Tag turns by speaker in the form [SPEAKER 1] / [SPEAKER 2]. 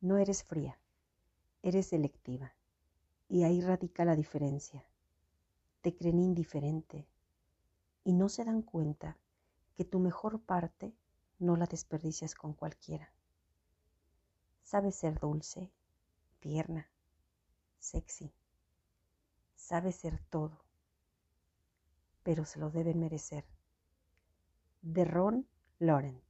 [SPEAKER 1] No eres fría, eres selectiva. Y ahí radica la diferencia. Te creen indiferente y no se dan cuenta que tu mejor parte no la desperdicias con cualquiera. Sabes ser dulce, tierna, sexy. Sabes ser todo, pero se lo deben merecer. De Ron Lauren.